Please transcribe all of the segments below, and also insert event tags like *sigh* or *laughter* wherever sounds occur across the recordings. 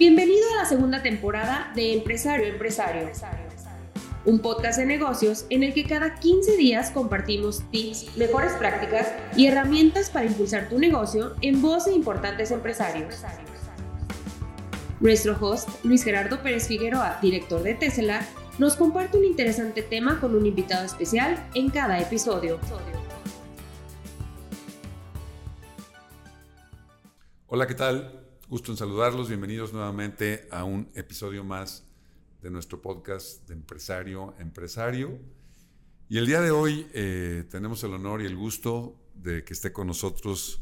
Bienvenido a la segunda temporada de Empresario Empresario, un podcast de negocios en el que cada 15 días compartimos tips, mejores prácticas y herramientas para impulsar tu negocio en voz de importantes empresarios. Nuestro host, Luis Gerardo Pérez Figueroa, director de Tesla, nos comparte un interesante tema con un invitado especial en cada episodio. Hola, ¿qué tal? Gusto en saludarlos. Bienvenidos nuevamente a un episodio más de nuestro podcast de Empresario Empresario. Y el día de hoy eh, tenemos el honor y el gusto de que esté con nosotros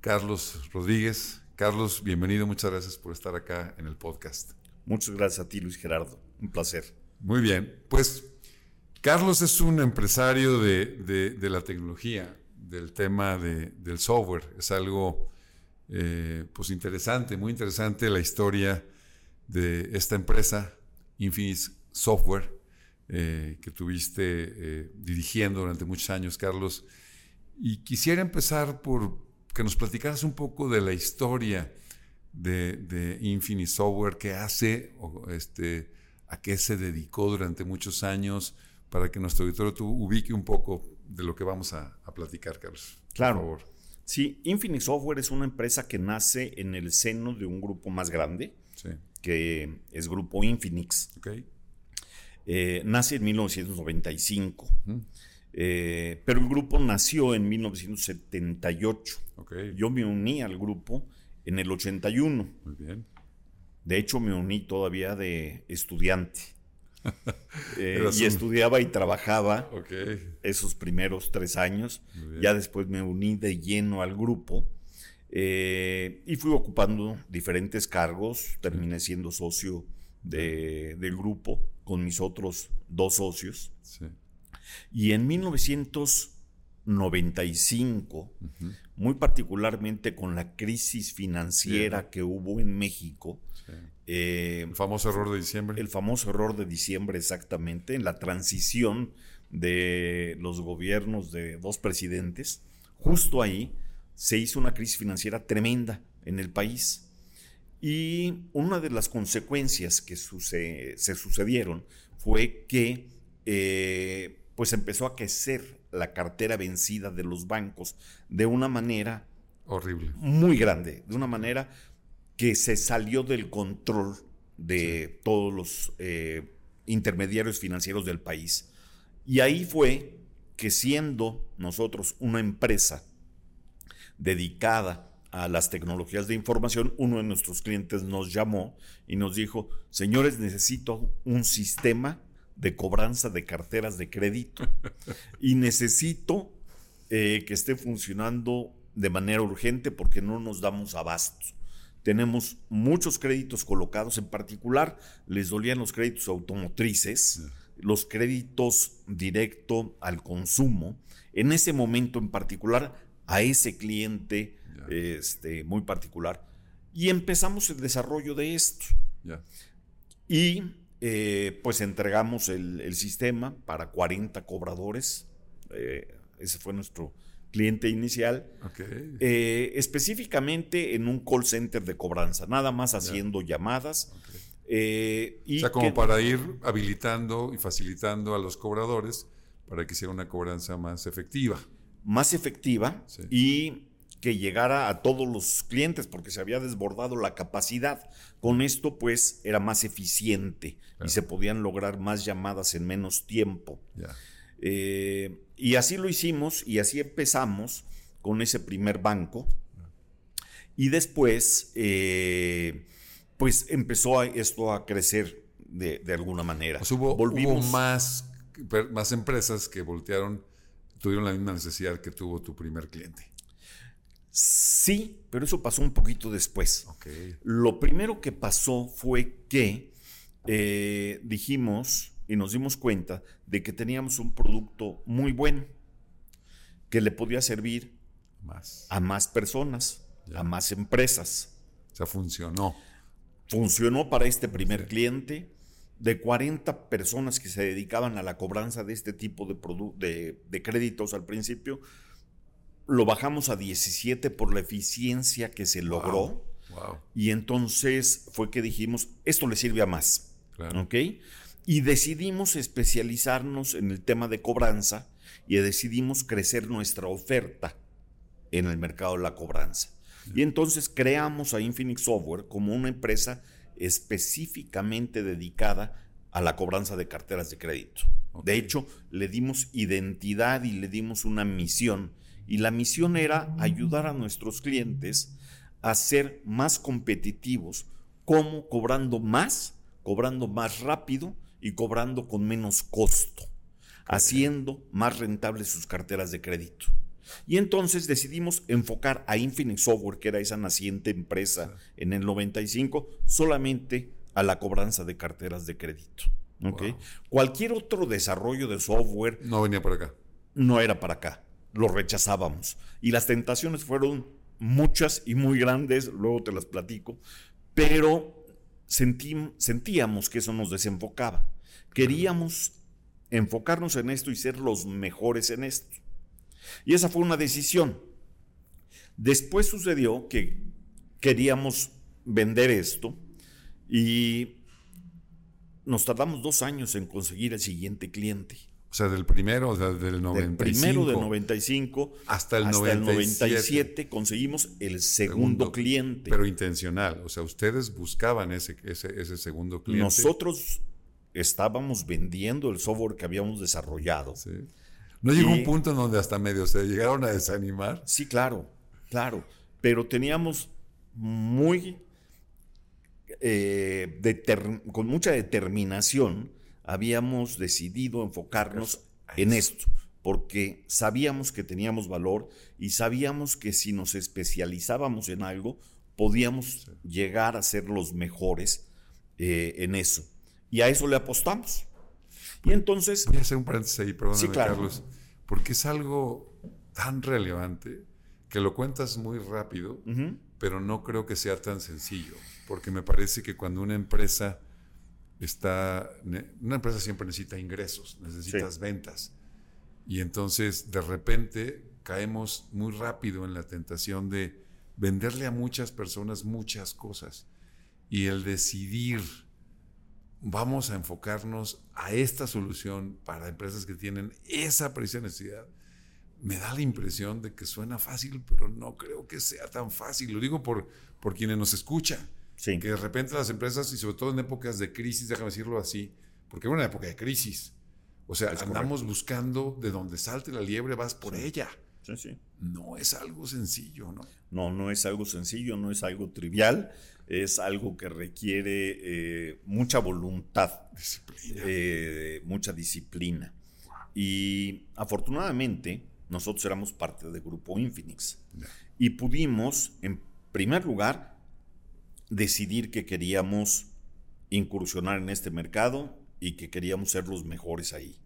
Carlos Rodríguez. Carlos, bienvenido. Muchas gracias por estar acá en el podcast. Muchas gracias a ti, Luis Gerardo. Un placer. Muy bien. Pues Carlos es un empresario de, la tecnología, del tema del software. Es algo eh, pues interesante, muy interesante la historia de esta empresa, Infinis Software, eh, que tuviste eh, dirigiendo durante muchos años, Carlos. Y quisiera empezar por que nos platicaras un poco de la historia de, de Infinite Software, qué hace, o este, a qué se dedicó durante muchos años, para que nuestro auditorio ubique un poco de lo que vamos a, a platicar, Carlos. Claro. Por favor. Sí, Infinite Software es una empresa que nace en el seno de un grupo más grande, que es Grupo Infinix. Eh, nace en 1995, eh, pero el grupo nació en 1978. Yo me uní al grupo en el 81. Muy bien. De hecho, me uní todavía de estudiante. *laughs* Eh, y estudiaba y trabajaba esos primeros tres años. Ya después me uní de lleno al grupo eh, y fui ocupando diferentes cargos. Terminé siendo socio del grupo con mis otros dos socios. Y en 1995, muy particularmente con la crisis financiera que hubo en México, eh, el famoso error de diciembre. El famoso error de diciembre, exactamente, en la transición de los gobiernos de dos presidentes. Justo ahí se hizo una crisis financiera tremenda en el país. Y una de las consecuencias que se sucedieron fue que eh, pues empezó a crecer la cartera vencida de los bancos de una manera horrible, muy grande, de una manera que se salió del control de todos los eh, intermediarios financieros del país. Y ahí fue que siendo nosotros una empresa dedicada a las tecnologías de información, uno de nuestros clientes nos llamó y nos dijo, señores, necesito un sistema de cobranza de carteras de crédito *laughs* y necesito eh, que esté funcionando de manera urgente porque no nos damos abastos. Tenemos muchos créditos colocados, en particular les dolían los créditos automotrices, los créditos directo al consumo. En ese momento en particular, a ese cliente este, muy particular. Y empezamos el desarrollo de esto. Y eh, pues entregamos el, sistema para 40 cobradores. Eh, ese fue nuestro cliente inicial, eh, específicamente en un call center de cobranza, nada más haciendo llamadas. Eh, y o sea, como para ir habilitando y facilitando a los cobradores para que sea una cobranza más efectiva. Más efectiva y que llegara a todos los clientes porque se había desbordado la capacidad. Con esto pues era más eficiente y se podían lograr más llamadas en menos tiempo. Eh, y así lo hicimos y así empezamos con ese primer banco. Y después, eh, pues empezó esto a crecer de, alguna manera. Pues hubo, más, más empresas que voltearon, tuvieron la misma necesidad que tuvo tu primer cliente. Sí, pero eso pasó un poquito después. Lo primero que pasó fue que eh, dijimos, y nos dimos cuenta de que teníamos un producto muy bueno que le podía servir más. a más personas, a más empresas. O sea, funcionó. Funcionó para este primer cliente. De 40 personas que se dedicaban a la cobranza de este tipo de, de, créditos al principio, lo bajamos a 17 por la eficiencia que se logró. Y entonces fue que dijimos, esto le sirve a más. Claro. ¿Ok? Y decidimos especializarnos en el tema de cobranza y decidimos crecer nuestra oferta en el mercado de la cobranza. Y entonces creamos a Infinix Software como una empresa específicamente dedicada a la cobranza de carteras de crédito. De hecho, le dimos identidad y le dimos una misión. Y la misión era ayudar a nuestros clientes a ser más competitivos, como cobrando más, cobrando más rápido y cobrando con menos costo, haciendo más rentables sus carteras de crédito. Y entonces decidimos enfocar a Infinix Software, que era esa naciente empresa en el 95, solamente a la cobranza de carteras de crédito. Cualquier otro desarrollo de software... No venía por acá. No era para acá. Lo rechazábamos. Y las tentaciones fueron muchas y muy grandes, luego te las platico, pero sentíamos que eso nos desenfocaba. Queríamos enfocarnos en esto y ser los mejores en esto. Y esa fue una decisión. Después sucedió que queríamos vender esto y nos tardamos dos años en conseguir el siguiente cliente. O sea, del primero, o sea, del 95. Del primero del 95 hasta el, hasta 97. el 97 conseguimos el segundo, cliente. Pero intencional, o sea, ustedes buscaban ese, ese, ese segundo cliente. Nosotros estábamos vendiendo el software que habíamos desarrollado. Sí. ¿No llegó un punto en donde hasta medio se llegaron a desanimar? Sí, claro, claro. Pero teníamos muy, eh, con mucha determinación, habíamos decidido enfocarnos en esto, porque sabíamos que teníamos valor y sabíamos que si nos especializábamos en algo, podíamos llegar a ser los mejores eh, en eso. Y a eso le apostamos. Y entonces... Voy a hacer un paréntesis ahí, perdóname, Carlos, porque es algo tan relevante que lo cuentas muy rápido, pero no creo que sea tan sencillo, porque me parece que cuando una empresa está, una empresa siempre necesita ingresos, necesitas ventas, y entonces de repente caemos muy rápido en la tentación de venderle a muchas personas muchas cosas, y el decidir vamos a enfocarnos a esta solución para empresas que tienen esa precisa necesidad, me da la impresión de que suena fácil, pero no creo que sea tan fácil. Lo digo por, por quienes nos escuchan. Que de repente las empresas, y sobre todo en épocas de crisis, déjame decirlo así, porque es una época de crisis. O sea, andamos buscando de donde salte la liebre, vas por ella. Sí, sí. No es algo sencillo, ¿no? No, no es algo sencillo, no es algo trivial es algo que requiere eh, mucha voluntad, eh, mucha disciplina. Y afortunadamente nosotros éramos parte del grupo Infinix y pudimos, en primer lugar, decidir que queríamos incursionar en este mercado y que queríamos ser los mejores ahí.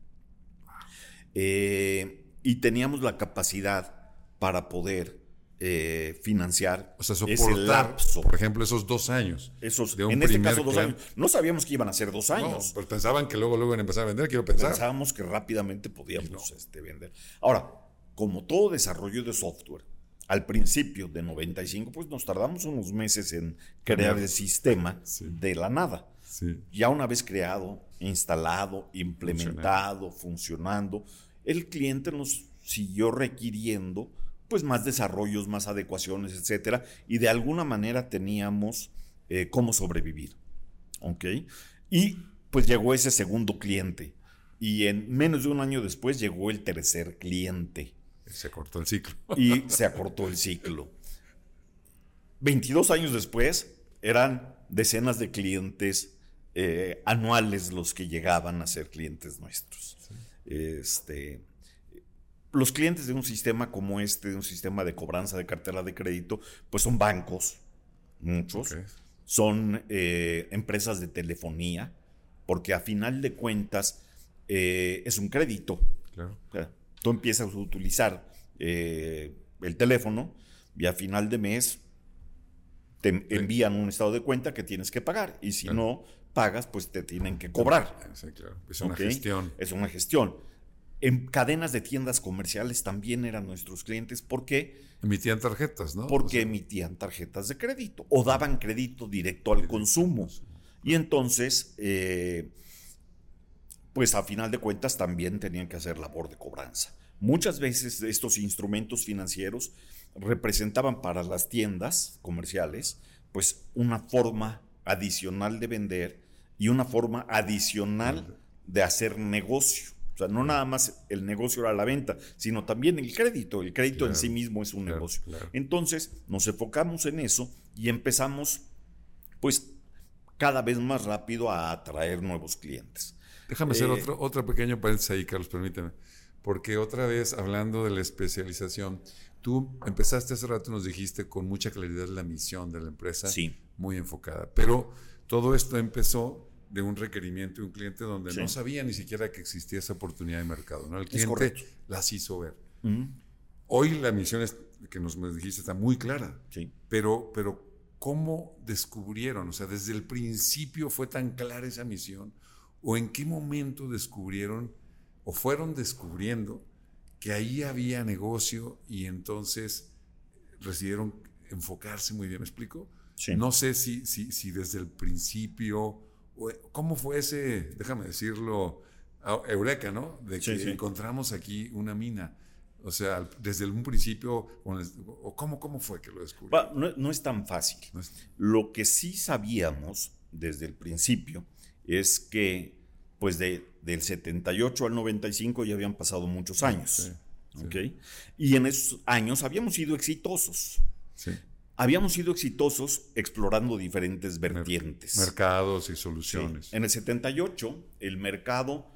Eh, y teníamos la capacidad para poder eh, financiar o sea, ese lapso. Por ejemplo, esos dos años. Esos, en este caso, dos años. No sabíamos que iban a ser dos años. No, pero pensaban que luego, luego iban a empezar a vender, quiero pensar. Pensábamos que rápidamente podíamos este, vender. Ahora, como todo desarrollo de software, al principio de 95, pues nos tardamos unos meses en crear el sistema de la nada. Ya una vez creado, instalado, implementado, funcionando, el cliente nos siguió requiriendo pues más desarrollos, más adecuaciones, etcétera, y de alguna manera teníamos eh, cómo sobrevivir. ¿Ok? Y pues llegó ese segundo cliente. Y en menos de un año después llegó el tercer cliente. Se cortó el ciclo. Y se acortó el ciclo. 22 años después eran decenas de clientes eh, anuales los que llegaban a ser clientes nuestros. Este, los clientes de un sistema como este, de un sistema de cobranza de cartera de crédito, pues son bancos, muchos, son eh, empresas de telefonía, porque a final de cuentas eh, es un crédito. Tú empiezas a utilizar eh, el teléfono y a final de mes te envían un estado de cuenta que tienes que pagar y si no pagas, pues te tienen que cobrar. Es una gestión. Es una gestión En cadenas de tiendas comerciales también eran nuestros clientes. ¿Por qué? Emitían tarjetas, ¿no? Porque emitían tarjetas de crédito o daban crédito directo al consumo. Y entonces, eh, pues a final de cuentas también tenían que hacer labor de cobranza. Muchas veces estos instrumentos financieros representaban para las tiendas comerciales pues una forma adicional de vender y una forma adicional de hacer negocio. O sea, no nada más el negocio era la venta, sino también el crédito. El crédito en sí mismo es un negocio. Entonces, nos enfocamos en eso y empezamos, pues, cada vez más rápido a atraer nuevos clientes. Déjame hacer eh, otro, otro pequeño paréntesis ahí, Carlos, permíteme. Porque otra vez, hablando de la especialización, tú empezaste hace rato, nos dijiste con mucha claridad la misión de la empresa. Sí. Muy enfocada. Pero todo esto empezó de un requerimiento de un cliente donde no sabía ni siquiera que existía esa oportunidad de mercado. ¿no? El cliente las hizo ver. Hoy la misión que nos dijiste está muy clara. Sí. Pero, pero, ¿cómo descubrieron? O sea, desde el principio fue tan clara esa misión. ¿O en qué momento descubrieron o fueron descubriendo que ahí había negocio y entonces decidieron enfocarse muy bien? ¿Me explico? No sé si, si, si desde el principio ¿Cómo fue ese, déjame decirlo, eureka, ¿no? De que encontramos aquí una mina. O sea, desde un principio, ¿cómo, cómo fue que lo descubrieron? No, es tan fácil. Lo que sí sabíamos desde el principio es que, pues, de, del 78 al 95 ya habían pasado muchos años. Y en esos años habíamos sido exitosos. Sí habíamos sido exitosos explorando diferentes vertientes. Mercados y soluciones. En el 78, el mercado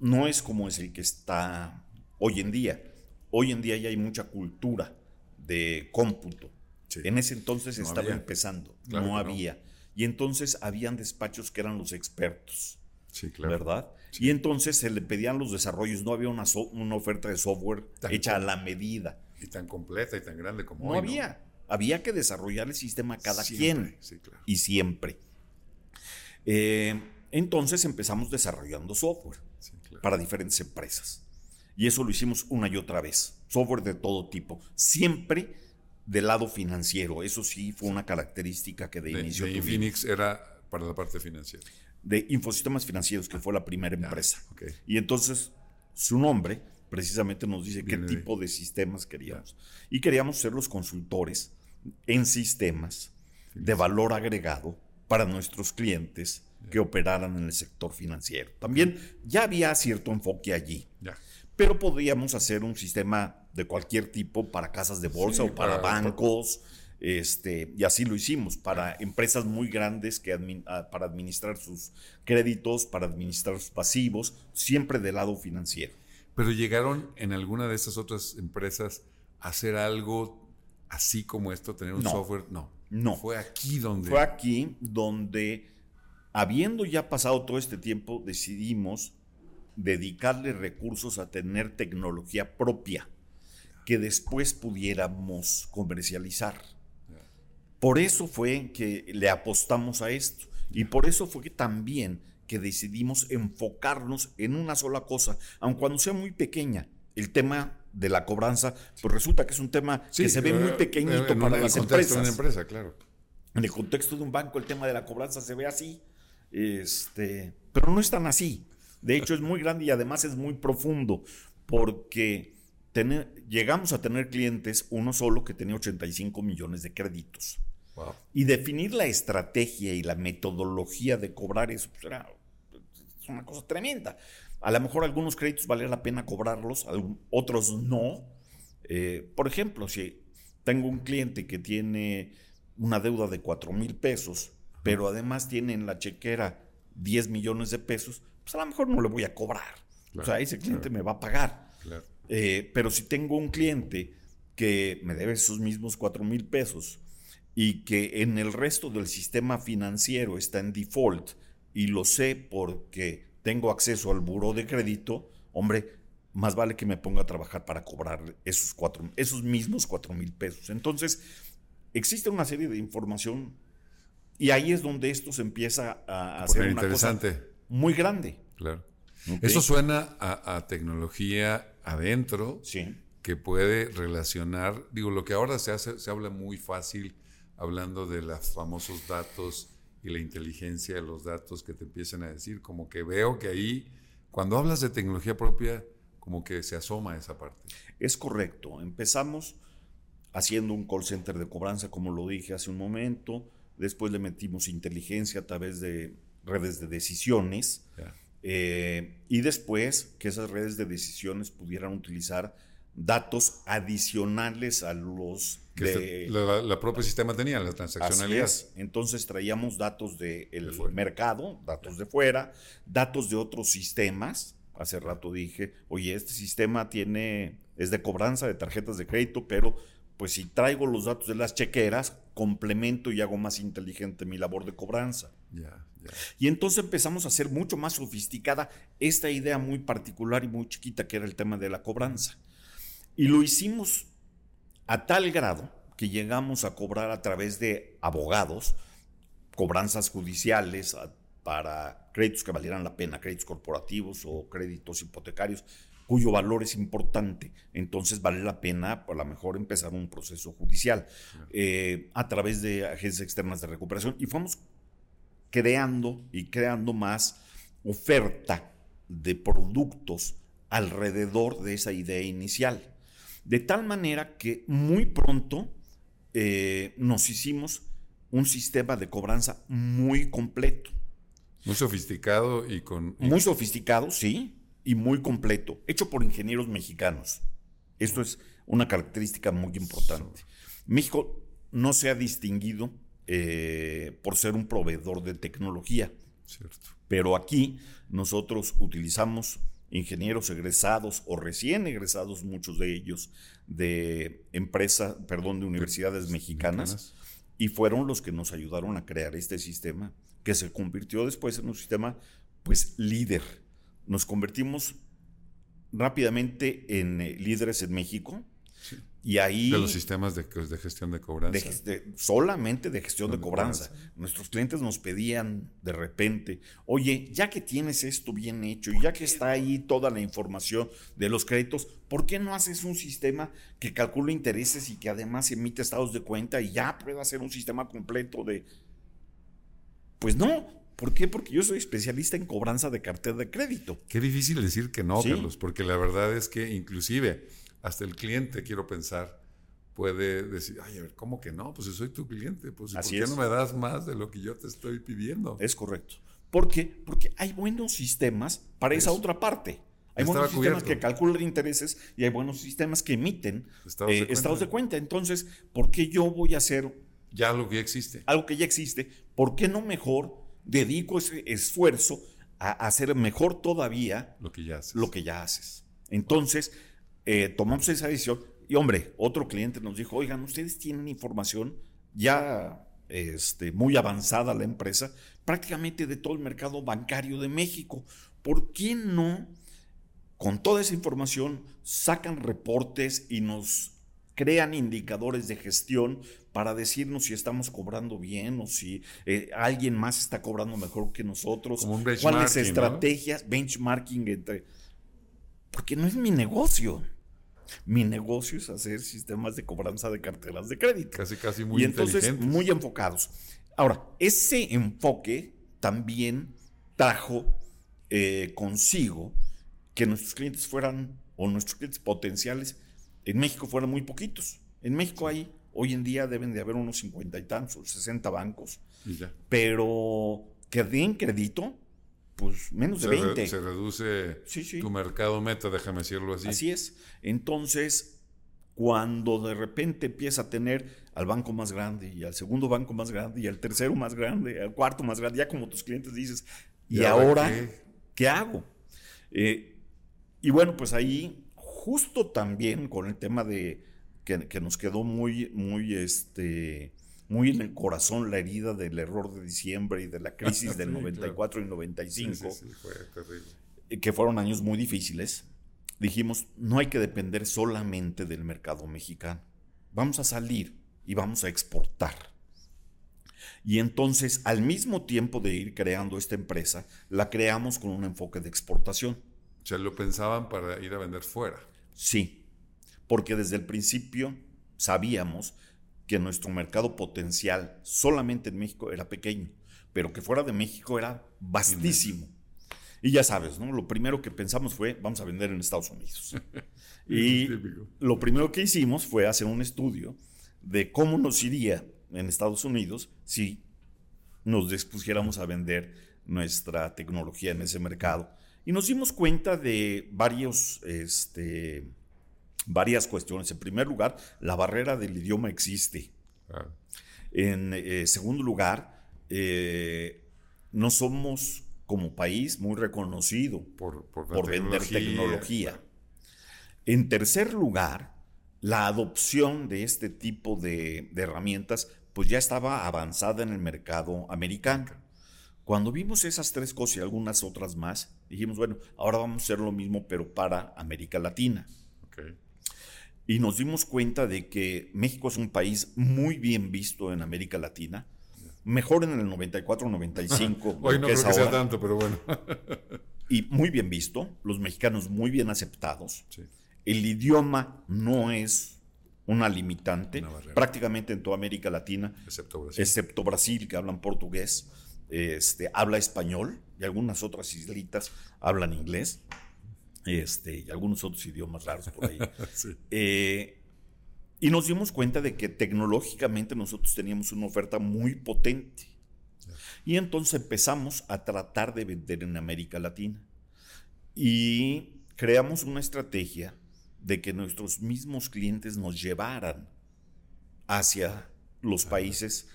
no es como es el que está hoy en día. Hoy en día ya hay mucha cultura de cómputo. En ese entonces estaba empezando, no había. Y entonces habían despachos que eran los expertos. Sí, claro. ¿Verdad? Y entonces se le pedían los desarrollos, no había una, una oferta de software hecha a la medida. Y tan completa y tan grande como no hoy. Había. Había que desarrollar el sistema cada quien. Y siempre. Eh, entonces empezamos desarrollando software para diferentes empresas. Y eso lo hicimos una y otra vez. Software de todo tipo. Siempre del lado financiero. Eso sí fue una característica que de, inicio de Infinix era para la parte financiera. De Infosistemas Financieros, que fue la primera empresa. Y entonces su nombre precisamente nos dice qué tipo de sistemas queríamos. Y queríamos ser los consultores en sistemas de valor agregado para nuestros clientes que operaran en el sector financiero. También ya había cierto enfoque allí, pero podríamos hacer un sistema de cualquier tipo para casas de bolsa o para, bancos. Este, y así lo hicimos para empresas muy grandes que ah, para administrar sus créditos, para administrar sus pasivos, siempre del lado financiero. Pero llegaron en alguna de esas otras empresas a hacer algo así como esto, tener un software. No. No. Fue aquí donde. Fue aquí donde, habiendo ya pasado todo este tiempo, decidimos dedicarle recursos a tener tecnología propia que después pudiéramos comercializar. Por eso fue que le apostamos a esto. Y por eso fue que también que decidimos enfocarnos en una sola cosa, aun cuando sea muy pequeña. El tema de la cobranza, pues resulta que es un tema que se ve muy pequeñito para las empresas. De una empresa, claro. En el contexto de un banco, el tema de la cobranza se ve así, este, pero no es tan así. De hecho, es muy grande y además es muy profundo, porque llegamos a tener clientes, uno solo que tenía 85 millones de créditos. Y definir la estrategia y la metodología de cobrar eso pues, era una cosa tremenda. A lo mejor algunos créditos valía la pena cobrarlos, otros no. Eh, por ejemplo, si tengo un cliente que tiene una deuda de 4 mil pesos, pero además tiene en la chequera 10 millones de pesos, pues a lo mejor no le voy a cobrar. o sea, ese cliente me va a pagar. Eh, pero si tengo un cliente que me debe esos mismos 4 mil pesos y que en el resto del sistema financiero está en default y lo sé porque tengo acceso al buro de crédito, hombre, más vale que me ponga a trabajar para cobrar esos, cuatro, esos mismos cuatro mil pesos. Entonces, existe una serie de información y ahí es donde esto se empieza a, hacer una cosa muy grande. Claro. Eso suena a, tecnología adentro sí. que puede relacionar, digo, lo que ahora se hace, se habla muy fácil hablando de los famosos datos y la inteligencia de los datos que te empiezan a decir, como que veo que ahí, cuando hablas de tecnología propia, como que se asoma esa parte. Es correcto, empezamos haciendo un call center de cobranza, como lo dije hace un momento, después le metimos inteligencia a través de redes de decisiones, eh, y después que esas redes de decisiones pudieran utilizar datos adicionales a los que la, propia sistema tenía, la transaccionalidad. Entonces traíamos datos del mercado, datos de fuera, datos de otros sistemas. Hace rato dije, oye, este sistema tiene, es de cobranza de tarjetas de crédito, pero pues si traigo los datos de las chequeras, complemento y hago más inteligente mi labor de cobranza. Y entonces empezamos a hacer mucho más sofisticada esta idea muy particular y muy chiquita que era el tema de la cobranza. Y lo hicimos a tal grado que llegamos a cobrar a través de abogados, cobranzas judiciales para créditos que valieran la pena, créditos corporativos o créditos hipotecarios, cuyo valor es importante. Entonces vale la pena, por lo mejor, empezar un proceso judicial eh, a través de agencias externas de recuperación. Y fuimos creando y creando más oferta de productos alrededor de esa idea inicial. De tal manera que muy pronto eh, nos hicimos un sistema de cobranza muy completo. Muy sofisticado y con... Muy sofisticado, sí, y muy completo, hecho por ingenieros mexicanos. Esto es una característica muy importante. México no se ha distinguido eh, por ser un proveedor de tecnología. Pero aquí nosotros utilizamos ingenieros egresados o recién egresados, muchos de ellos, de empresas, perdón, de universidades mexicanas, y fueron los que nos ayudaron a crear este sistema que se convirtió después en un sistema pues líder nos convertimos rápidamente en eh, líderes en México. Y ahí... De los sistemas de, gestión de cobranza. solamente de gestión de, cobranza. Nuestros clientes nos pedían de repente, oye, ya que tienes esto bien hecho y ya que está ahí toda la información de los créditos, ¿por qué no haces un sistema que calcule intereses y que además emite estados de cuenta y ya pueda hacer un sistema completo de... Pues no, ¿Por qué? Porque yo soy especialista en cobranza de cartera de crédito. Qué difícil decir que no, Carlos, porque la verdad es que inclusive hasta el cliente, quiero pensar, puede decir, ay, a ver, ¿cómo que no? Pues soy tu cliente, pues ¿por qué no me das más de lo que yo te estoy pidiendo? Es correcto. ¿Por qué? Porque hay buenos sistemas para esa otra parte. Hay buenos sistemas que calculan intereses y hay buenos sistemas que emiten estados, de, eh, estados de cuenta. Entonces, ¿por qué yo voy a hacer... Ya algo que ya existe. Algo que ya existe. ¿Por qué no mejor dedico ese esfuerzo a hacer mejor todavía lo que ya haces. Lo que ya haces. Entonces, eh, tomamos esa decisión y, hombre, otro cliente nos dijo, oigan, ustedes tienen información ya este, muy avanzada la empresa, prácticamente de todo el mercado bancario de México. ¿Por qué no, con toda esa información, sacan reportes y nos crean indicadores de gestión para decirnos si estamos cobrando bien o si eh, alguien más está cobrando mejor que nosotros. ¿Cuáles estrategias, benchmarking entre... Porque no es mi negocio. Mi negocio es hacer sistemas de cobranza de carteras de crédito. Casi, casi muy Y entonces muy enfocados. Ahora, ese enfoque también trajo eh, consigo que nuestros clientes fueran, o nuestros clientes potenciales, en México fueron muy poquitos. En México hay, hoy en día deben de haber unos cincuenta y tantos, 60 bancos. Pero que den crédito, pues menos de 20. se reduce tu mercado meta, déjame decirlo así. Así es. Entonces, cuando de repente empieza a tener al banco más grande y al segundo banco más grande y al tercero más grande, al cuarto más grande, ya como tus clientes dices, ¿y, ahora qué, hago? Eh, y bueno, pues ahí justo también con el tema de que, nos quedó muy, muy, este, muy en el corazón la herida del error de diciembre y de la crisis del *laughs* 94 y 95, sí, fue terrible. que fueron años muy difíciles, dijimos, no hay que depender solamente del mercado mexicano. Vamos a salir y vamos a exportar. Y entonces, al mismo tiempo de ir creando esta empresa, la creamos con un enfoque de exportación. O sea, lo pensaban para ir a vender fuera. Sí, porque desde el principio sabíamos que nuestro mercado potencial solamente en México era pequeño, pero que fuera de México era vastísimo. Y ya sabes, ¿no? Lo primero que pensamos fue, vamos a vender en Estados Unidos. *laughs* y lo primero que hicimos fue hacer un estudio de cómo nos iría en Estados Unidos si nos dispusiéramos a vender nuestra tecnología en ese mercado. Y nos dimos cuenta de varios, este, varias cuestiones. En primer lugar, la barrera del idioma existe. En eh, segundo lugar, eh, no somos como país muy reconocido por, vender tecnología. En tercer lugar, la adopción de este tipo de, herramientas pues ya estaba avanzada en el mercado americano. Cuando vimos esas tres cosas y algunas otras más, dijimos, bueno, ahora vamos a hacer lo mismo, pero para América Latina. Y nos dimos cuenta de que México es un país muy bien visto en América Latina, mejor en el 94-95. *laughs* Hoy no creo que sea tanto, pero bueno. *laughs* y muy bien visto, los mexicanos muy bien aceptados. El idioma no es una limitante, prácticamente en toda América Latina, excepto Brasil, que hablan portugués, este, habla español y algunas otras islitas hablan inglés este, y algunos otros idiomas raros por ahí. *laughs* Eh, y nos dimos cuenta de que tecnológicamente nosotros teníamos una oferta muy potente. Y entonces empezamos a tratar de vender en América Latina. Y creamos una estrategia de que nuestros mismos clientes nos llevaran hacia los países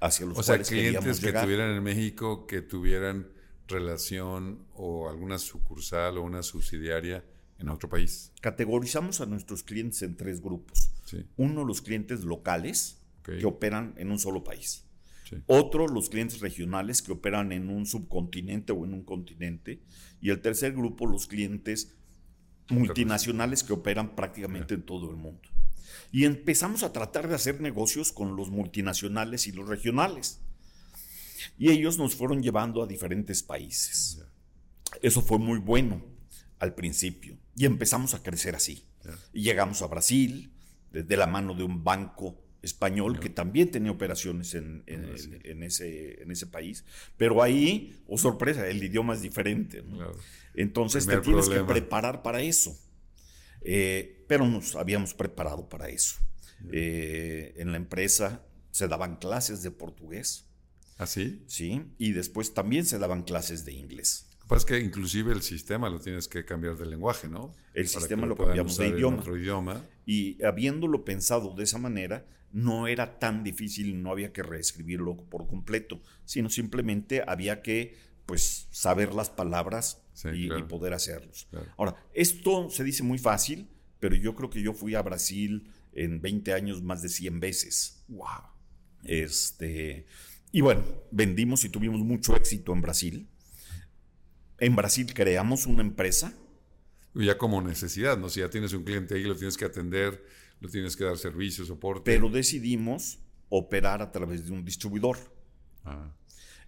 hacia los o sea, clientes que tuvieran en México que tuvieran relación o alguna sucursal o una subsidiaria en otro país. Categorizamos a nuestros clientes en tres grupos. Uno, los clientes locales que operan en un solo país. Otro, los clientes regionales que operan en un subcontinente o en un continente. Y el tercer grupo, los clientes multinacionales que operan prácticamente en todo el mundo. Y empezamos a tratar de hacer negocios con los multinacionales y los regionales. Y ellos nos fueron llevando a diferentes países. Eso fue muy bueno al principio. Y empezamos a crecer así. Y llegamos a Brasil, de la mano de un banco español que también tenía operaciones en, ese, en ese país. Pero ahí, oh sorpresa, el idioma es diferente. Entonces te tienes que preparar para eso. Eh, pero nos habíamos preparado para eso. Eh, en la empresa se daban clases de portugués. ¿Ah, sí? Sí, y después también se daban clases de inglés. Pues que inclusive el sistema lo tienes que cambiar de lenguaje, ¿no? El sistema lo, cambiamos de idioma. idioma. Y habiéndolo pensado de esa manera, no era tan difícil, no había que reescribirlo por completo, sino simplemente había que pues saber las palabras y, poder hacerlos. Ahora, esto se dice muy fácil, pero yo creo que yo fui a Brasil en 20 años más de 100 veces. Wow. Este, y bueno, vendimos y tuvimos mucho éxito en Brasil. En Brasil creamos una empresa. Ya como necesidad, ¿no? Si ya tienes un cliente ahí, lo tienes que atender, lo tienes que dar servicio, soporte. Pero decidimos operar a través de un distribuidor. Ah.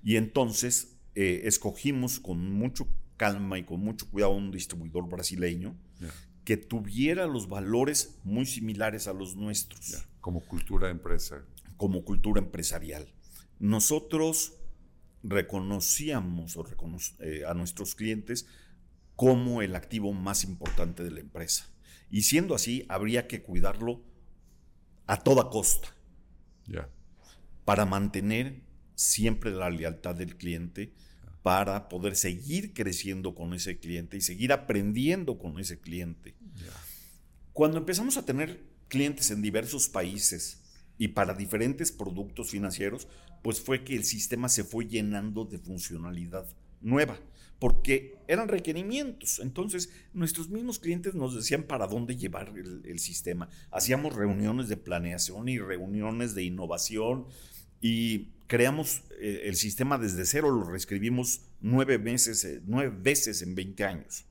Y entonces eh, escogimos con mucho calma y con mucho cuidado un distribuidor brasileño que tuviera los valores muy similares a los nuestros. Como cultura empresa. Como cultura empresarial nosotros reconocíamos eh, a nuestros clientes como el activo más importante de la empresa. Y siendo así, habría que cuidarlo a toda costa. Para mantener siempre la lealtad del cliente, para poder seguir creciendo con ese cliente y seguir aprendiendo con ese cliente. Cuando empezamos a tener clientes en diversos países y para diferentes productos financieros, pues fue que el sistema se fue llenando de funcionalidad nueva, porque eran requerimientos. Entonces, nuestros mismos clientes nos decían para dónde llevar el, sistema. Hacíamos reuniones de planeación y reuniones de innovación y creamos eh, el sistema desde cero, lo reescribimos nueve, meses, eh, nueve veces en 20 años.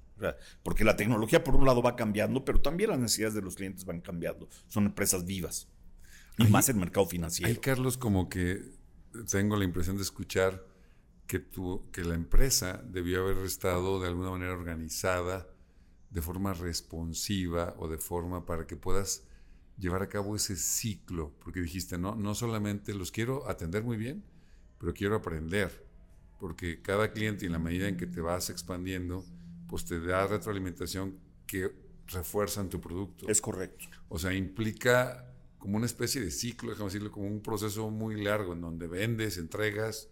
porque la tecnología por un lado va cambiando, pero también las necesidades de los clientes van cambiando. Son empresas vivas. Y más el mercado financiero. Hay, Carlos, como que tengo la impresión de escuchar que, tu, que la empresa debió haber estado de alguna manera organizada de forma responsiva o de forma para que puedas llevar a cabo ese ciclo, porque dijiste, no, no solamente los quiero atender muy bien, pero quiero aprender, porque cada cliente en la medida en que te vas expandiendo, pues te da retroalimentación que refuerzan tu producto. Es correcto. O sea, implica como una especie de ciclo, déjame decirlo, como un proceso muy largo en donde vendes, entregas,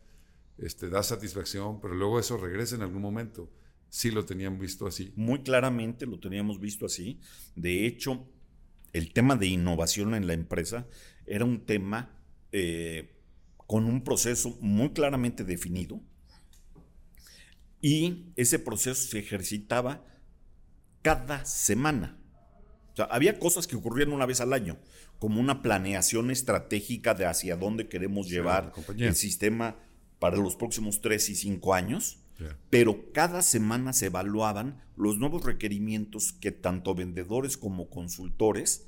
este, das satisfacción, pero luego eso regresa en algún momento. Sí lo tenían visto así. Muy claramente lo teníamos visto así. De hecho, el tema de innovación en la empresa era un tema eh, con un proceso muy claramente definido y ese proceso se ejercitaba cada semana. O sea, había cosas que ocurrían una vez al año, como una planeación estratégica de hacia dónde queremos llevar el sistema para los próximos tres y cinco años pero cada semana se evaluaban los nuevos requerimientos que tanto vendedores como consultores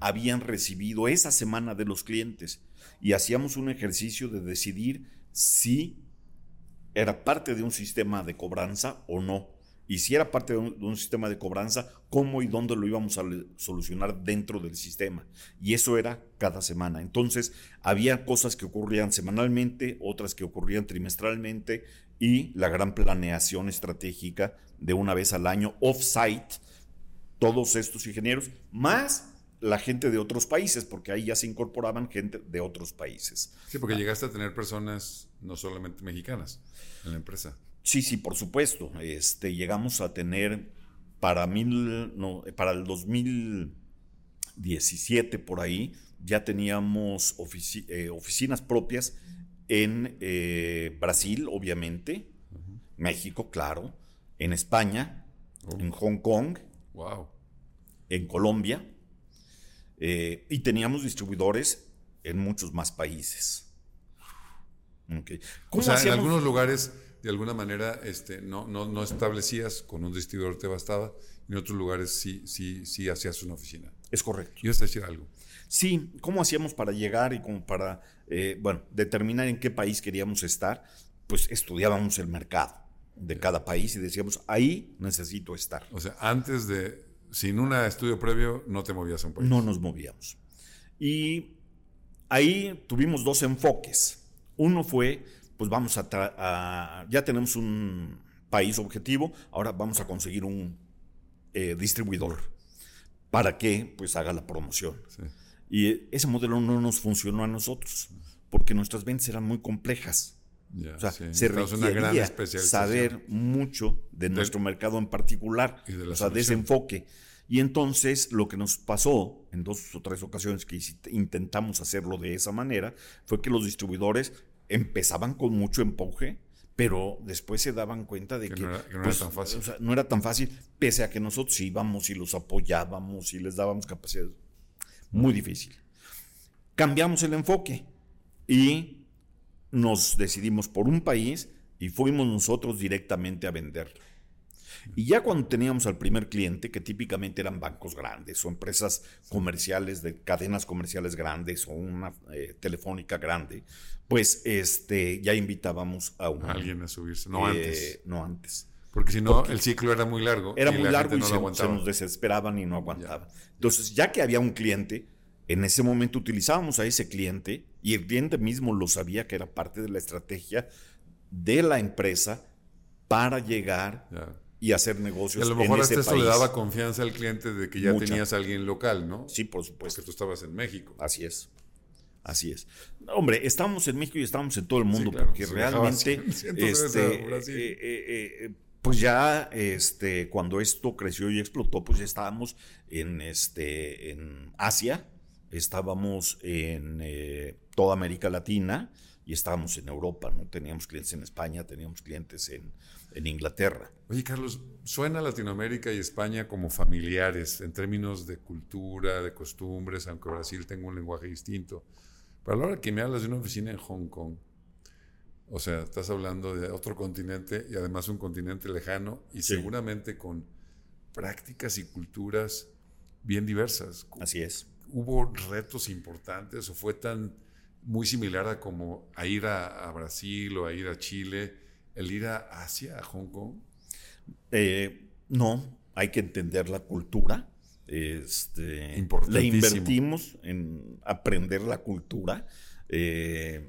habían recibido esa semana de los clientes. Y hacíamos un ejercicio de decidir si era parte de un sistema de cobranza o no. Y si era parte de un, sistema de cobranza, cómo y dónde lo íbamos a solucionar dentro del sistema. Y eso era cada semana. Entonces, había cosas que ocurrían semanalmente, otras que ocurrían trimestralmente, y la gran planeación estratégica de una vez al año off-site, todos estos ingenieros, más la gente de otros países, porque ahí ya se incorporaban gente de otros países. Sí, porque llegaste a tener personas no solamente mexicanas en la empresa. Sí, sí, por supuesto. Este, llegamos a tener para, mil, para el 2017 por ahí, ya teníamos eh, oficinas propias en eh, Brasil, obviamente, México, claro, en España, en Hong Kong, wow. en Colombia, eh, y teníamos distribuidores en muchos más países. O sea, en algunos lugares, de alguna manera, este, no, no, no, establecías, con un distribuidor te bastaba, en otros lugares sí, sí, sí hacías una oficina. Es correcto. ¿Ibas a decir algo? Sí, ¿cómo hacíamos para llegar y como para, eh, bueno, determinar en qué país queríamos estar? Pues estudiábamos el mercado de cada país y decíamos, ahí necesito estar. O sea, antes de, sin un estudio previo, no te movías a un país. No nos movíamos. Y ahí tuvimos dos enfoques. Uno fue, pues vamos a, ya tenemos un país objetivo, ahora vamos a conseguir un eh, distribuidor para que pues haga la promoción. Sí. Y ese modelo no nos funcionó a nosotros, porque nuestras ventas eran muy complejas. o sea, se requería saber mucho de nuestro mercado en particular, o sea, de ese enfoque. Y entonces lo que nos pasó en dos o tres ocasiones que intentamos hacerlo de esa manera fue que los distribuidores empezaban con mucho empuje, pero después se daban cuenta de que, no, era, pues, tan fácil. no era tan fácil, pese a que nosotros íbamos y los apoyábamos y les dábamos capacidad muy difícil. Cambiamos el enfoque y nos decidimos por un país y fuimos nosotros directamente a venderlo. Y ya cuando teníamos al primer cliente, que típicamente eran bancos grandes o empresas comerciales de cadenas comerciales grandes o una eh, telefónica grande, pues este, ya invitábamos a, alguien a subirse, no eh, antes. No antes. Porque si no, el ciclo era muy largo. Era muy largo y se, nos desesperaban y no aguantaban. Entonces, ya que había un cliente, en ese momento utilizábamos a ese cliente y el cliente mismo lo sabía que era parte de la estrategia de la empresa para llegar y hacer negocios. Y a lo mejor hasta eso le daba confianza al cliente de que ya tenías a alguien local, ¿no? Sí, por supuesto. Porque tú estabas en México. Así es. Así es. Hombre, estamos en México y estamos en todo el mundo porque realmente *laughs* este, eh, eh, eh, pues ya este, cuando esto creció y explotó, pues ya estábamos en, este, en Asia, estábamos en eh, toda América Latina y estábamos en Europa, ¿no? Teníamos clientes en España, teníamos clientes en, en Inglaterra. Oye, Carlos, suena Latinoamérica y España como familiares en términos de cultura, de costumbres, aunque Brasil tenga un lenguaje distinto. Pero a la hora que me hablas de una oficina en Hong Kong, o sea, estás hablando de otro continente y además un continente lejano y seguramente con prácticas y culturas bien diversas. Así es. ¿Hubo retos importantes o fue tan muy similar a como a ir a, a Brasil o a ir a Chile, el ir a Asia, a Hong Kong. Eh, no, hay que entender la cultura. Este, le invertimos en aprender la cultura eh,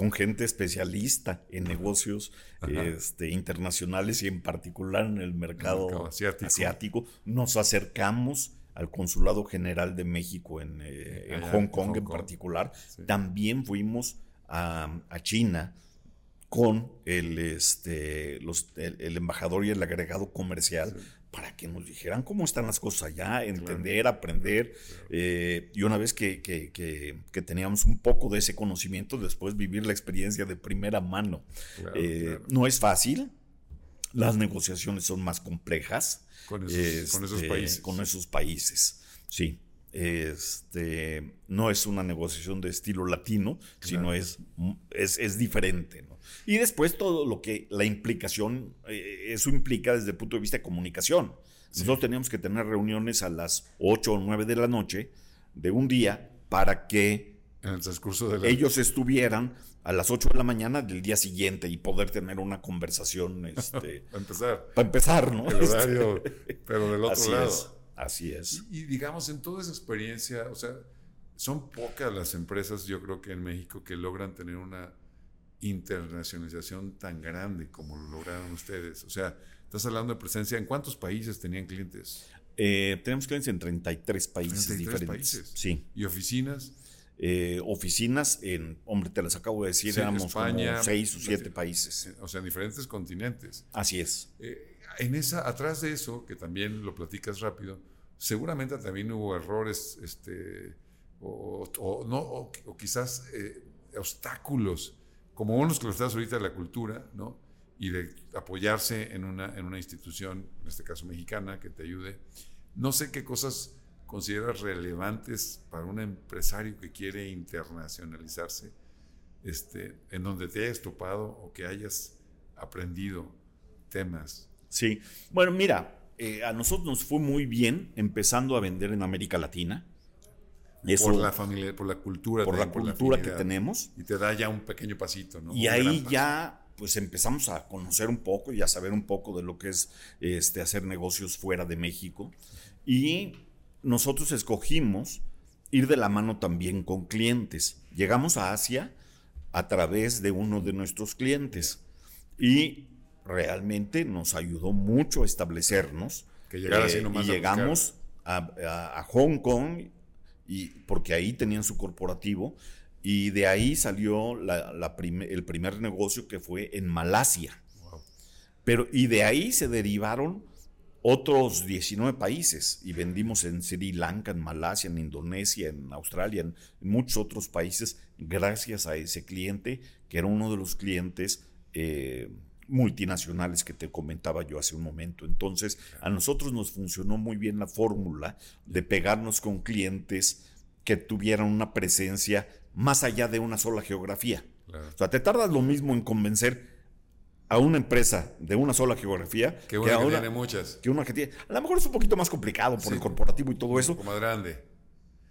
con gente especialista en negocios este, internacionales y en particular en el mercado, mercado asiático. asiático. Nos acercamos al Consulado General de México en, eh, en Allá, Hong Kong Hong en Kong. particular. Sí. También fuimos a, a China con el, este, los- el, el embajador y el agregado comercial para que nos dijeran cómo están las cosas allá, entender, aprender. eh, y una vez que, que- que- que teníamos un poco de ese conocimiento, después vivir la experiencia de primera mano. Claro, Eh. No es fácil, las negociaciones son más complejas. Con esos, con esos Este, países. Con esos países, sí. Este, no es una negociación de estilo latino, sino es, es, es diferente. ¿no? Y después todo lo que la implicación, eh, eso implica desde el punto de vista de comunicación. Nosotros teníamos que tener reuniones a las 8 o 9 de la noche de un día para que En el transcurso de la... ellos estuvieran a las 8 de la mañana del día siguiente y poder tener una conversación este, *laughs* Para empezar, para empezar, ¿no? el horario, *laughs* pero del otro Así lado. es, así es. Y, y digamos, en toda esa experiencia, o sea, son pocas las empresas, yo creo que en México, que logran tener una internacionalización tan grande como lo lograron ustedes. O sea, estás hablando de presencia, ¿en cuántos países tenían clientes? Eh, tenemos clientes en 33 países 33 diferentes. países. Sí. ¿Y oficinas? Eh, oficinas en, hombre, te las acabo de decir, Sí, éramos España, como 6 o 7 Brasil. países. O sea, en diferentes continentes. Así es. Eh, en esa, atrás de eso, que también lo platicas rápido, seguramente también hubo errores, este, o, no, o, quizás eh, obstáculos, como unos que lo estás ahorita de la cultura, ¿no? Y de apoyarse en una, en una institución, en este caso mexicana, que te ayude. No sé qué cosas consideras relevantes para un empresario que quiere internacionalizarse, este, en donde te hayas topado o que hayas aprendido temas. Sí. Bueno, mira, eh, a nosotros nos fue muy bien empezando a vender en América Latina. Eso, por la familia, por la cultura, por la cultura que tenemos. Y te da ya un pequeño pasito, ¿no? Y Un ahí ya pues empezamos a conocer un poco y a saber un poco de lo que es este, hacer negocios fuera de México. Y nosotros escogimos ir de la mano también con clientes. Llegamos a Asia a través de uno de nuestros clientes y realmente nos ayudó mucho a establecernos. Que llegara así Eh, nomás y llegamos a, a- a Hong Kong y porque ahí tenían su corporativo y de ahí salió la- la prim- el primer negocio que fue en Malasia. Wow. Pero, y de ahí se derivaron otros 19 países y vendimos en Sri Lanka, en Malasia, en Indonesia, en Australia, en, en muchos otros países, gracias a ese cliente, que era uno de los clientes eh, multinacionales que te comentaba yo hace un momento. Entonces, a nosotros nos funcionó muy bien la fórmula de pegarnos con clientes que tuvieran una presencia más allá de una sola geografía. Claro. O sea, te tardas lo mismo en convencer a una empresa de una sola geografía Que una que una, tiene muchas. que una que tiene. A lo mejor es un poquito más complicado por Sí. el corporativo y todo eso, Como grande.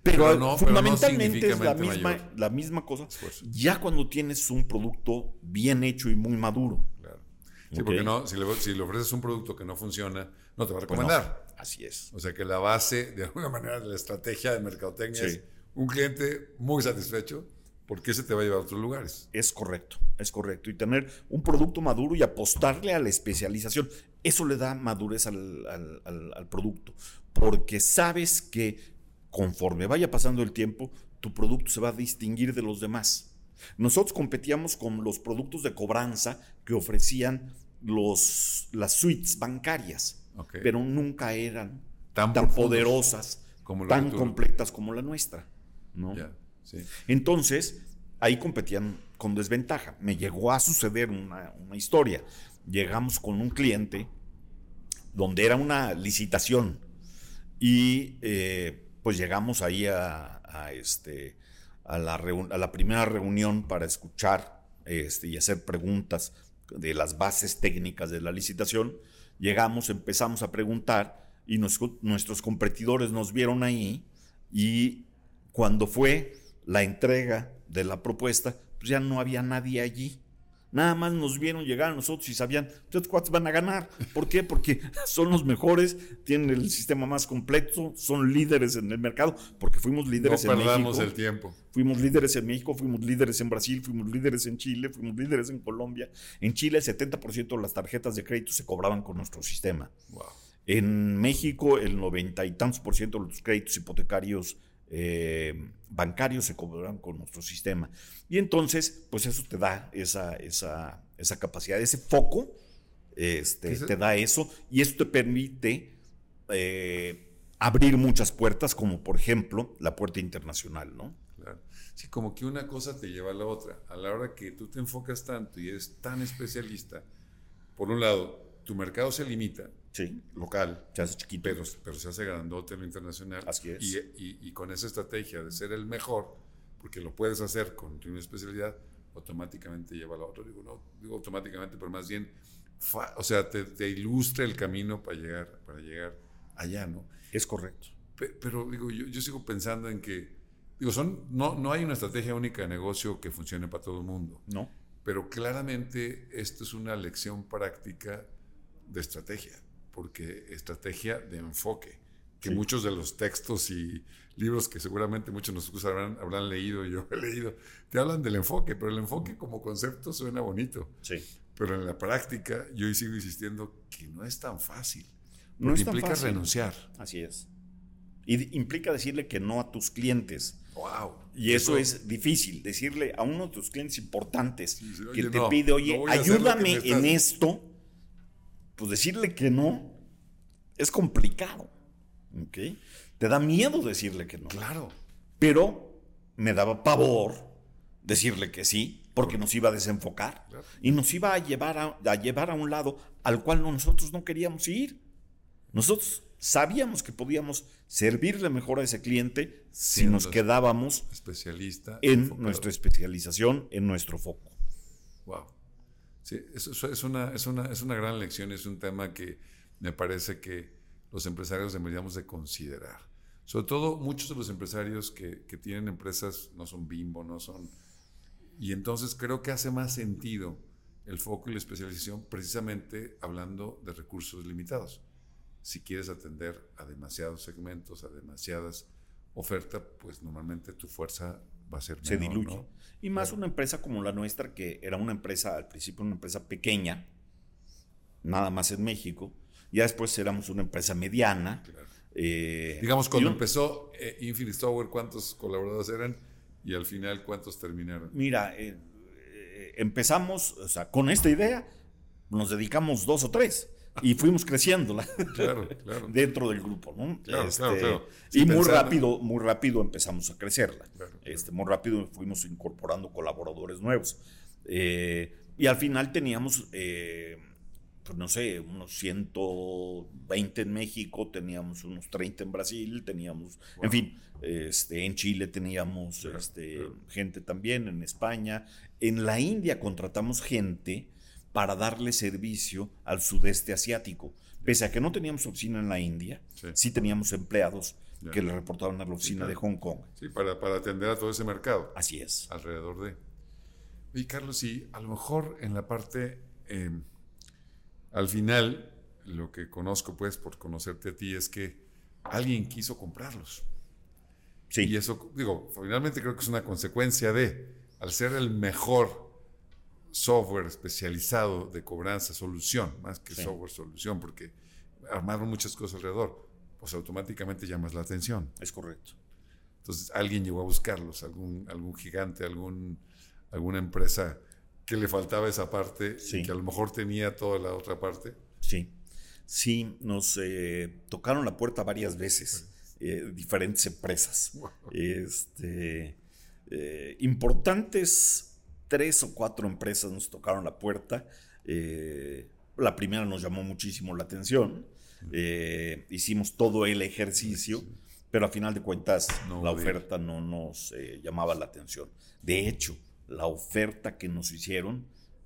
pero, pero no- pero no fundamentalmente es la misma, mayor. la misma cosa. Ya cuando tienes un producto bien hecho y muy maduro. Sí, porque no, si le, si le ofreces un producto que no funciona, no te va a Pues no, recomendar. así es. O sea que la base, de alguna manera, de la estrategia de mercadotecnia Sí. es un cliente muy satisfecho porque ese te va a llevar a otros lugares. Es correcto, es correcto. Y tener un producto maduro y apostarle a la especialización. Eso le da madurez al, al- al- al producto. Porque sabes que conforme vaya pasando el tiempo, tu producto se va a distinguir de los demás. Nosotros competíamos con los productos de cobranza que ofrecían los, las suites bancarias, pero nunca eran Tan poderosas, como tan completas como la nuestra. ¿no? Ya, sí. Entonces, ahí competían con desventaja. Me llegó a suceder una, una historia. Llegamos con un cliente donde era una licitación y eh, pues llegamos ahí a, a, este, a, la primera reunión para escuchar este, y hacer preguntas de las bases técnicas de la licitación. Llegamos, empezamos a preguntar y nuestros competidores nos vieron ahí y cuando fue la entrega de la propuesta, pues ya no había nadie allí. Nada más nos vieron llegar a nosotros y sabían, estos cuates van a ganar. ¿Por qué? Porque *laughs* son los mejores, tienen el sistema más completo, son líderes en el mercado, porque fuimos líderes no en México. perdamos el tiempo. Fuimos líderes en México, fuimos líderes en Brasil, fuimos líderes en Chile, fuimos líderes en Colombia. En Chile el 70% de las tarjetas de crédito se cobraban con nuestro sistema. Wow. En México el 90 y tantos por ciento de los créditos hipotecarios eh, bancarios se cobran con nuestro sistema. Y entonces, pues eso te da esa, esa, esa capacidad, ese foco, este, te da eso, y esto te permite eh, abrir muchas puertas, como por ejemplo la puerta internacional, ¿no? Claro. Sí, como que una cosa te lleva a la otra. A la hora que tú te enfocas tanto y eres tan especialista, por un lado, tu mercado se limita, Sí. local, Se hace chiquito. pero, pero se hace grandote en lo internacional. Así es. Y, y- y con esa estrategia de ser el mejor, porque lo puedes hacer con tu especialidad, automáticamente lleva a la otra. Digo, no, digo automáticamente, pero más bien, fa- o sea, te, te ilustra el camino para llegar, para llegar allá, ¿no? Es correcto. Pe- Pero digo, yo, yo sigo pensando en que, digo, son, no, no hay una estrategia única de negocio que funcione para todo el mundo, ¿No? pero claramente esto es una lección práctica de estrategia, porque estrategia de enfoque, que Sí. muchos de los textos y libros que seguramente muchos de nosotros habrán, habrán leído, yo he leído, te hablan del enfoque, pero el enfoque como concepto suena bonito, Sí. pero en la práctica yo sigo insistiendo que no es tan fácil. No es tan implica fácil. renunciar. Así es. Y implica decirle que no a tus clientes. Wow. Y eso es difícil, decirle a uno de tus clientes importantes Sí, sí, que oye, te no, pide, oye, ayúdame estás- en esto, pues decirle que no es complicado. ¿ok? Te da miedo decirle que no. Claro. Pero me daba pavor decirle que sí, porque nos iba a desenfocar y nos iba a llevar a, a llevar a un lado al cual no- nosotros no queríamos ir. Nosotros sabíamos que podíamos servirle mejor a ese cliente si Siendo nos quedábamos Especialista. en enfocado. nuestra especialización, en nuestro foco. Wow. Sí, eso, es, una, es, una, es una gran lección, es un tema que me parece que los empresarios deberíamos de considerar. Sobre todo muchos de los empresarios que, que tienen empresas no son bimbo, no son... Y entonces creo que hace más sentido el foco y la especialización precisamente hablando de recursos limitados. Si quieres atender a demasiados segmentos, a demasiadas ofertas, pues normalmente tu fuerza va a ser Se menor, diluye. ¿no? Y más una empresa como la nuestra, que era una empresa, al principio una empresa pequeña, nada más en México, ya después éramos una empresa mediana. Claro. eh, Digamos, cuando un- empezó eh, Infinite Tower, ¿cuántos colaboradores eran? Y al final, ¿cuántos terminaron? Mira, eh, eh, empezamos, o sea, con esta idea, nos dedicamos dos o tres y fuimos creciéndola *laughs* Claro, claro. dentro del grupo, ¿no? Este, Claro, y muy rápido, muy rápido empezamos a crecerla. Este, muy rápido fuimos incorporando colaboradores nuevos. Eh, y al final teníamos, eh, pues no sé, unos 120 en México, teníamos unos 30 en Brasil, teníamos, Wow. en fin, este, en Chile teníamos este, gente también, en España. En la India contratamos gente para darle servicio al sudeste asiático. Pese a que no teníamos oficina en la India, Sí. sí, teníamos empleados Ya. que le reportaban a la oficina claro. de Hong Kong. Sí, para, para atender a todo ese mercado Así es. alrededor de. Y Carlos, y a lo mejor en la parte, eh, al final, lo que conozco, pues, por conocerte a ti, es que alguien quiso comprarlos. Sí. Y eso, digo, finalmente creo que es una consecuencia de, al ser el mejor software especializado de cobranza, solución, más que Sí. software solución, porque armaron muchas cosas alrededor, pues automáticamente llamas la atención. Es correcto. Entonces alguien llegó a buscarlos, algún, algún gigante, algún, alguna empresa que le faltaba esa parte Sí. y que a lo mejor tenía toda la otra parte. Sí. Sí, nos eh, tocaron la puerta varias veces, eh, diferentes empresas. Wow. Este, eh, importantes, tres o cuatro empresas nos tocaron la puerta. Eh, la primera nos llamó muchísimo la atención. Eh, hicimos todo el ejercicio, pero a final de cuentas No la oferta no nos eh, llamaba la atención. De hecho, la oferta que nos hicieron,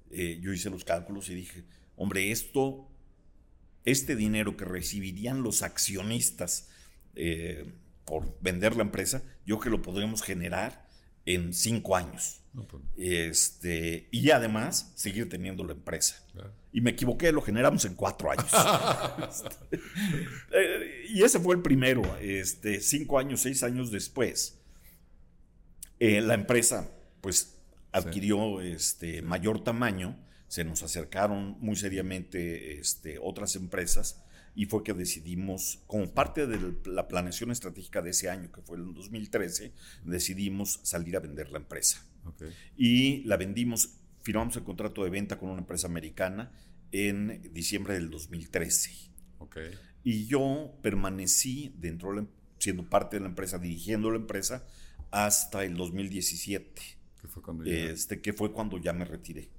yo hice los cálculos y dije, hombre, esto, este dinero que recibirían los accionistas por vender la empresa, yo que lo podríamos generar en cinco años. pues, Este, y además seguir teniendo la empresa. claro. Y me equivoqué, lo generamos en cuatro años. *laughs* *laughs* Eh, y ese fue el primero. Este, cinco años, seis años después, eh, la empresa pues adquirió este, mayor tamaño, se nos acercaron muy seriamente este, otras empresas y fue que decidimos, como parte de la planeación estratégica de ese año, que fue el 2013, decidimos salir a vender la empresa. Ok. Y la vendimos, firmamos el contrato de venta con una empresa americana en diciembre del 2013. Ok. Y yo permanecí dentro, de la- siendo parte de la empresa, dirigiendo la empresa, hasta el 2017, Que fue cuando ya- este, que fue cuando ya me retiré.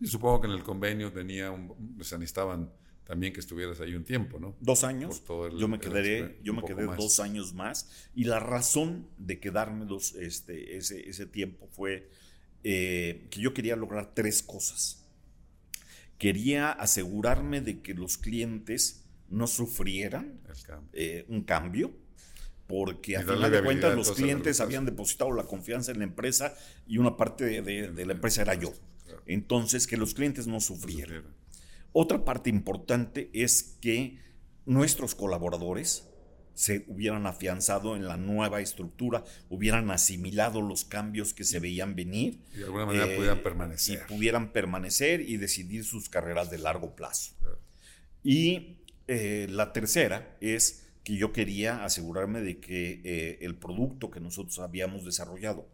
Y supongo que en el convenio tenía un, o sea, necesitaban también que estuvieras ahí un tiempo, ¿no? Dos años. Por todo el- yo me quedaré, yo me quedé dos años más. Y la razón de quedarme dos, este, ese, ese tiempo fue eh, que yo quería lograr tres cosas. Quería asegurarme de que los clientes no sufrieran cambio. eh, un cambio, porque a final de cuentas los clientes habían depositado la confianza en la empresa y una parte de, de- de la empresa era yo. Entonces, que los clientes No sufrieran. Otra parte importante es que nuestros colaboradores se hubieran afianzado en la nueva estructura, hubieran asimilado los cambios que se veían venir. Y de alguna manera eh, pudieran permanecer. Y pudieran permanecer y decidir sus carreras de largo plazo. Claro. Y eh, la tercera es que yo quería asegurarme de que eh, el producto que nosotros habíamos desarrollado,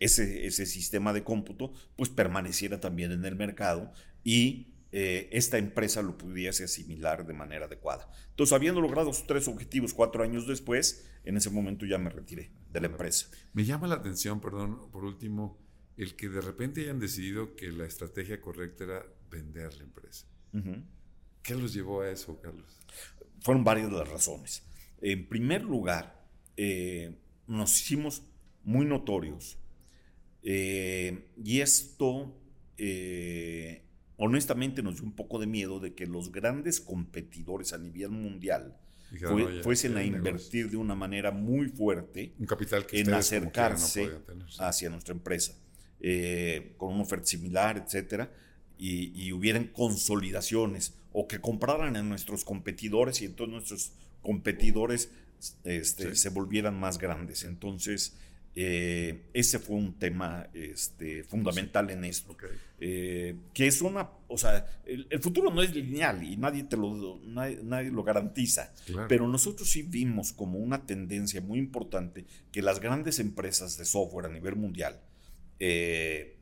ese, ese sistema de cómputo, pues permaneciera también en el mercado y eh, esta empresa lo pudiese asimilar de manera adecuada. Entonces, habiendo logrado sus tres objetivos cuatro años después, en ese momento ya me retiré de la empresa. Me llama la atención, perdón, por último, el que de repente hayan decidido que la estrategia correcta era vender la empresa. Ujú. ¿Qué los llevó a eso, Carlos? fueron varias las razones. En primer lugar, eh, nos hicimos muy notorios eh, y esto eh, honestamente nos dio un poco de miedo de que los grandes competidores a nivel mundial Dijeron, fue- "Oye, fuesen a el negocio". invertir de una manera muy fuerte Un capital que en no acercarse podían tener, sí. hacia nuestra empresa, eh, con una oferta similar, etcétera, y, y hubieran consolidaciones o que compraran a nuestros competidores y entonces nuestros competidores este, Sí. se volvieran más grandes. Entonces, eh, ese fue un tema este, fundamental en esto. Eh, que es una, o sea, el, el futuro no es lineal y nadie te lo, nadie, nadie lo garantiza. Claro. Pero nosotros sí vimos como una tendencia muy importante que las grandes empresas de software a nivel mundial eh,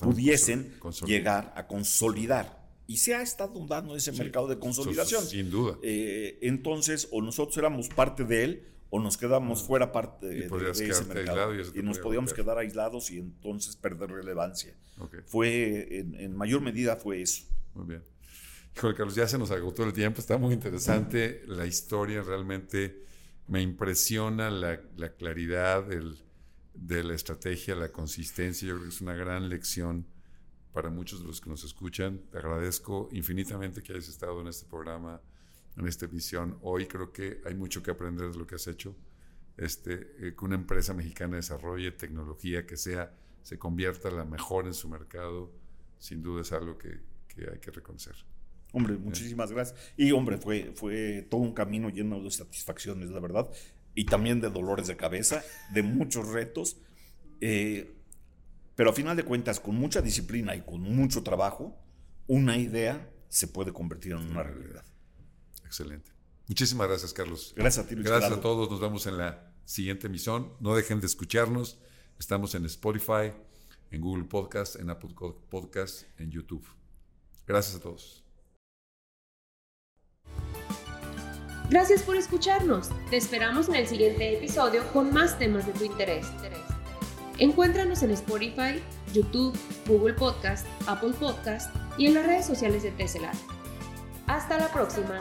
pudiesen consol- consolidando. llegar a consolidar. Y se ha estado dando ese Sí, mercado de consolidación. Sin duda. Eh, entonces, o nosotros éramos parte de él o nos quedamos fuera parte de, de- ese mercado. y nos podíamos quedar aislados y entonces perder relevancia. Fue, en, en mayor medida fue eso. muy bien. Híjole, Carlos, ya se nos agotó el tiempo. Está muy interesante la historia. Realmente me impresiona la, la claridad el- de la estrategia, la consistencia. Yo creo que es una gran lección para muchos de los que nos escuchan. Te agradezco infinitamente que hayas estado en este programa, en esta edición. Hoy creo que hay mucho que aprender de lo que has hecho. Este, eh, que una empresa mexicana desarrolle tecnología que sea, se convierta la mejor en su mercado, sin duda es algo que, que hay que reconocer. Hombre, muchísimas gracias. Y hombre, fue, fue todo un camino lleno de satisfacciones, la verdad. Y también de dolores de cabeza, de muchos retos. Eh, pero a final de cuentas, con mucha disciplina y con mucho trabajo, una idea se puede convertir en una realidad. Excelente. Muchísimas gracias, Carlos. Gracias a ti, Luis Gracias Gerardo. a todos. Nos vemos en la siguiente emisión. No dejen de escucharnos. Estamos en Spotify, en Google Podcast, en Apple Podcast, en YouTube. Gracias a todos. Gracias por escucharnos. Te esperamos en el siguiente episodio con más temas de tu interés. Encuéntranos en Spotify, YouTube, Google Podcast, Apple Podcast y en las redes sociales de Tesla. Hasta la próxima.